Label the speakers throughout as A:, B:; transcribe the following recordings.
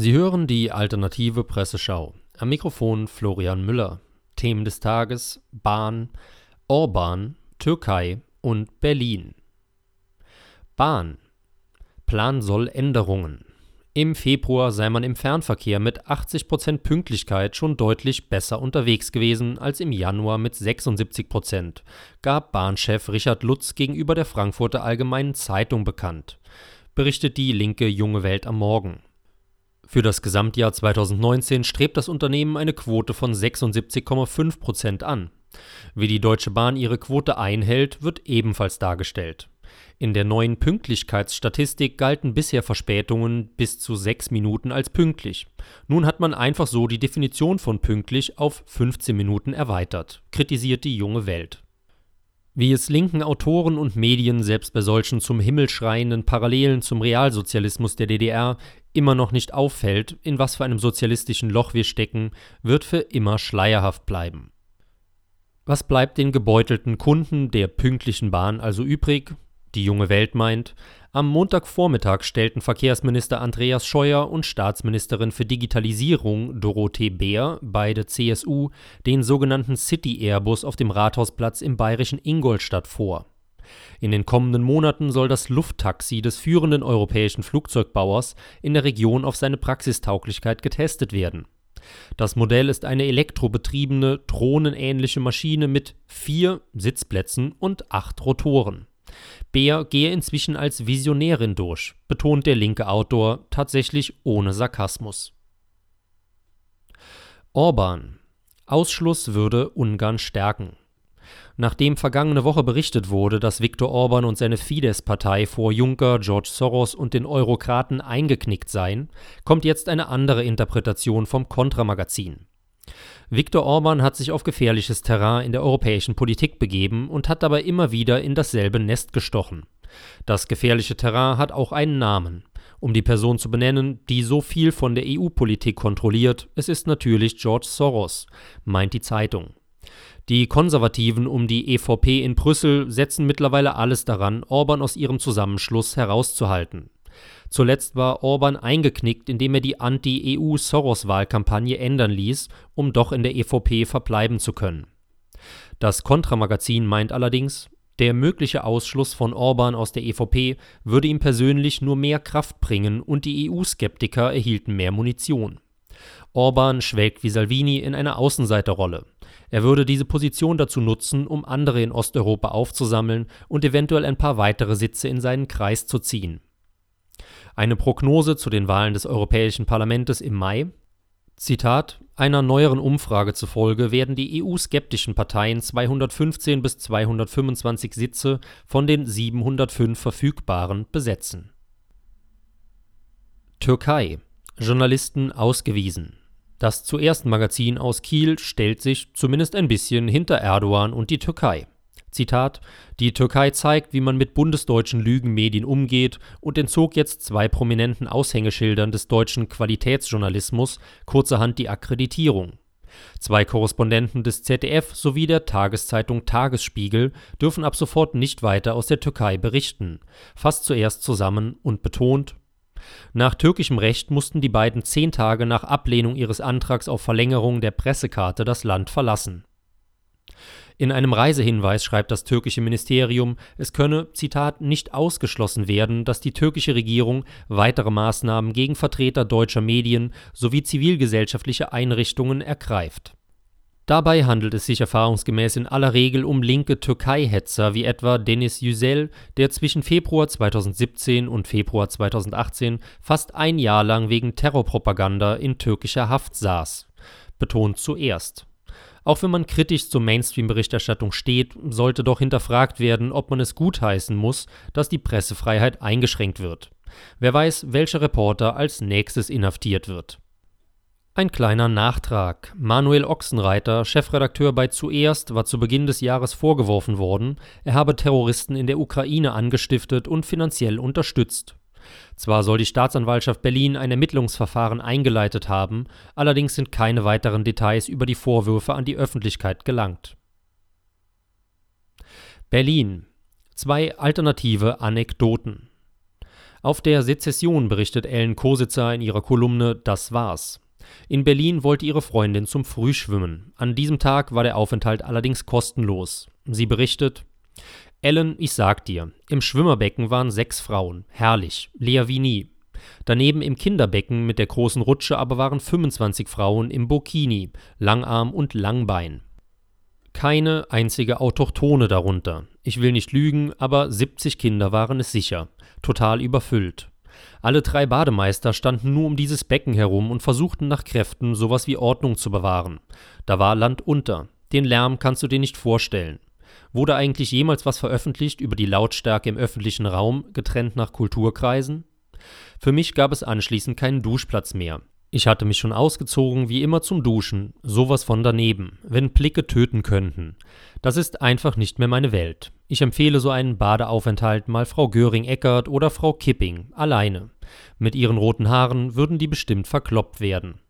A: Sie hören die alternative Presseschau. Am Mikrofon Florian Müller. Themen des Tages: Bahn, Orban, Türkei und Berlin. Bahn. Plan soll Änderungen. Im Februar sei man im Fernverkehr mit 80% Pünktlichkeit schon deutlich besser unterwegs gewesen als im Januar mit 76%, gab Bahnchef Richard Lutz gegenüber der Frankfurter Allgemeinen Zeitung bekannt, berichtet die linke Junge Welt am Morgen. Für das Gesamtjahr 2019 strebt das Unternehmen eine Quote von 76,5 Prozent an. Wie die Deutsche Bahn ihre Quote einhält, wird ebenfalls dargestellt. In der neuen Pünktlichkeitsstatistik galten bisher Verspätungen bis zu sechs Minuten als pünktlich. Nun hat man einfach so die Definition von pünktlich auf 15 Minuten erweitert, kritisiert die junge Welt. Wie es linken Autoren und Medien selbst bei solchen zum Himmel schreienden Parallelen zum Realsozialismus der DDR immer noch nicht auffällt, in was für einem sozialistischen Loch wir stecken, wird für immer schleierhaft bleiben. Was bleibt den gebeutelten Kunden der pünktlichen Bahn also übrig? Die junge Welt meint, am Montagvormittag stellten Verkehrsminister Andreas Scheuer und Staatsministerin für Digitalisierung Dorothee Bär, beide CSU, den sogenannten City Airbus auf dem Rathausplatz im bayerischen Ingolstadt vor. In den kommenden Monaten soll das Lufttaxi des führenden europäischen Flugzeugbauers in der Region auf seine Praxistauglichkeit getestet werden. Das Modell ist eine elektrobetriebene, drohnenähnliche Maschine mit vier Sitzplätzen und acht Rotoren. Beer gehe inzwischen als Visionärin durch, betont der linke Autor tatsächlich ohne Sarkasmus. Orban Ausschluss würde Ungarn stärken. Nachdem vergangene Woche berichtet wurde, dass Viktor Orban und seine Fidesz-Partei vor Juncker, George Soros und den Eurokraten eingeknickt seien, kommt jetzt eine andere Interpretation vom Kontramagazin. Viktor Orban hat sich auf gefährliches Terrain in der europäischen Politik begeben und hat dabei immer wieder in dasselbe Nest gestochen. Das gefährliche Terrain hat auch einen Namen. Um die Person zu benennen, die so viel von der EU-Politik kontrolliert, es ist natürlich George Soros, meint die Zeitung. Die Konservativen um die EVP in Brüssel setzen mittlerweile alles daran, Orban aus ihrem Zusammenschluss herauszuhalten. Zuletzt war Orban eingeknickt, indem er die Anti-EU-Soros-Wahlkampagne ändern ließ, um doch in der EVP verbleiben zu können. Das Kontramagazin meint allerdings, der mögliche Ausschluss von Orban aus der EVP würde ihm persönlich nur mehr Kraft bringen und die EU-Skeptiker erhielten mehr Munition. Orban schwelgt wie Salvini in einer Außenseiterrolle. Er würde diese Position dazu nutzen, um andere in Osteuropa aufzusammeln und eventuell ein paar weitere Sitze in seinen Kreis zu ziehen. Eine Prognose zu den Wahlen des Europäischen Parlaments im Mai Zitat: Einer neueren Umfrage zufolge werden die EU-skeptischen Parteien 215 bis 225 Sitze von den 705 verfügbaren besetzen. Türkei Journalisten ausgewiesen. Das zuerst Magazin aus Kiel stellt sich zumindest ein bisschen hinter Erdogan und die Türkei. Zitat: Die Türkei zeigt, wie man mit bundesdeutschen Lügenmedien umgeht und entzog jetzt zwei prominenten Aushängeschildern des deutschen Qualitätsjournalismus kurzerhand die Akkreditierung. Zwei Korrespondenten des ZDF sowie der Tageszeitung Tagesspiegel dürfen ab sofort nicht weiter aus der Türkei berichten, fasst zuerst zusammen und betont nach türkischem Recht mussten die beiden zehn Tage nach Ablehnung ihres Antrags auf Verlängerung der Pressekarte das Land verlassen in einem Reisehinweis schreibt das türkische Ministerium, es könne, Zitat, nicht ausgeschlossen werden, dass die türkische Regierung weitere Maßnahmen gegen Vertreter deutscher Medien sowie zivilgesellschaftliche Einrichtungen ergreift. Dabei handelt es sich erfahrungsgemäß in aller Regel um linke Türkei-Hetzer wie etwa Deniz Yücel, der zwischen Februar 2017 und Februar 2018 fast ein Jahr lang wegen Terrorpropaganda in türkischer Haft saß. Betont zuerst. Auch wenn man kritisch zur Mainstream-Berichterstattung steht, sollte doch hinterfragt werden, ob man es gutheißen muss, dass die Pressefreiheit eingeschränkt wird. Wer weiß, welcher Reporter als nächstes inhaftiert wird. Ein kleiner Nachtrag. Manuel Ochsenreiter, Chefredakteur bei Zuerst, war zu Beginn des Jahres vorgeworfen worden, er habe Terroristen in der Ukraine angestiftet und finanziell unterstützt. Zwar soll die Staatsanwaltschaft Berlin ein Ermittlungsverfahren eingeleitet haben, allerdings sind keine weiteren Details über die Vorwürfe an die Öffentlichkeit gelangt. Berlin. Zwei alternative Anekdoten. Auf der Sezession berichtet Ellen Kositzer in ihrer Kolumne Das war's. In Berlin wollte ihre Freundin zum Frühschwimmen. An diesem Tag war der Aufenthalt allerdings kostenlos. Sie berichtet: Ellen, ich sag dir, im Schwimmerbecken waren sechs Frauen. Herrlich. Leer wie nie. Daneben im Kinderbecken mit der großen Rutsche aber waren 25 Frauen im Burkini, Langarm und Langbein. Keine einzige Autochtone darunter. Ich will nicht lügen, aber 70 Kinder waren es sicher. Total überfüllt. Alle drei Bademeister standen nur um dieses Becken herum und versuchten nach Kräften sowas wie Ordnung zu bewahren. Da war Land unter. Den Lärm kannst du dir nicht vorstellen. Wurde eigentlich jemals was veröffentlicht über die Lautstärke im öffentlichen Raum, getrennt nach Kulturkreisen? Für mich gab es anschließend keinen Duschplatz mehr. Ich hatte mich schon ausgezogen, wie immer zum Duschen, sowas von daneben, wenn Blicke töten könnten. Das ist einfach nicht mehr meine Welt. Ich empfehle so einen Badeaufenthalt mal Frau Göring-Eckert oder Frau Kipping, alleine. Mit ihren roten Haaren würden die bestimmt verkloppt werden.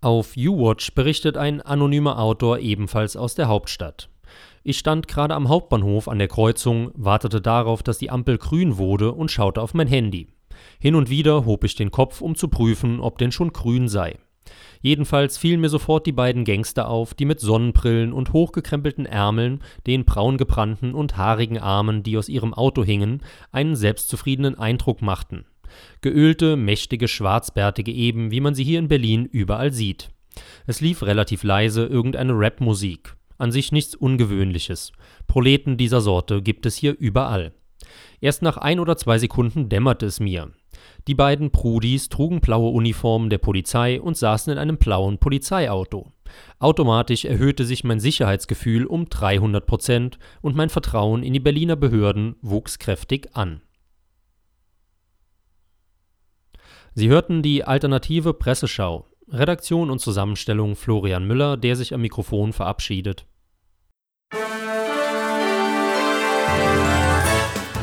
A: Auf U-Watch berichtet ein anonymer Autor ebenfalls aus der Hauptstadt. Ich stand gerade am Hauptbahnhof an der Kreuzung, wartete darauf, dass die Ampel grün wurde und schaute auf mein Handy. Hin und wieder hob ich den Kopf, um zu prüfen, ob denn schon grün sei. Jedenfalls fielen mir sofort die beiden Gangster auf, die mit Sonnenbrillen und hochgekrempelten Ärmeln, den braungebrannten und haarigen Armen, die aus ihrem Auto hingen, einen selbstzufriedenen Eindruck machten. Geölte, mächtige Schwarzbärtige eben, wie man sie hier in Berlin überall sieht. Es lief relativ leise irgendeine Rapmusik. An sich nichts Ungewöhnliches. Proleten dieser Sorte gibt es hier überall. Erst nach ein oder zwei Sekunden dämmerte es mir. Die beiden Prudis trugen blaue Uniformen der Polizei und saßen in einem blauen Polizeiauto. Automatisch erhöhte sich mein Sicherheitsgefühl um 300 Prozent und mein Vertrauen in die Berliner Behörden wuchs kräftig an. Sie hörten die alternative Presseschau. Redaktion und Zusammenstellung Florian Müller, der sich am Mikrofon verabschiedet.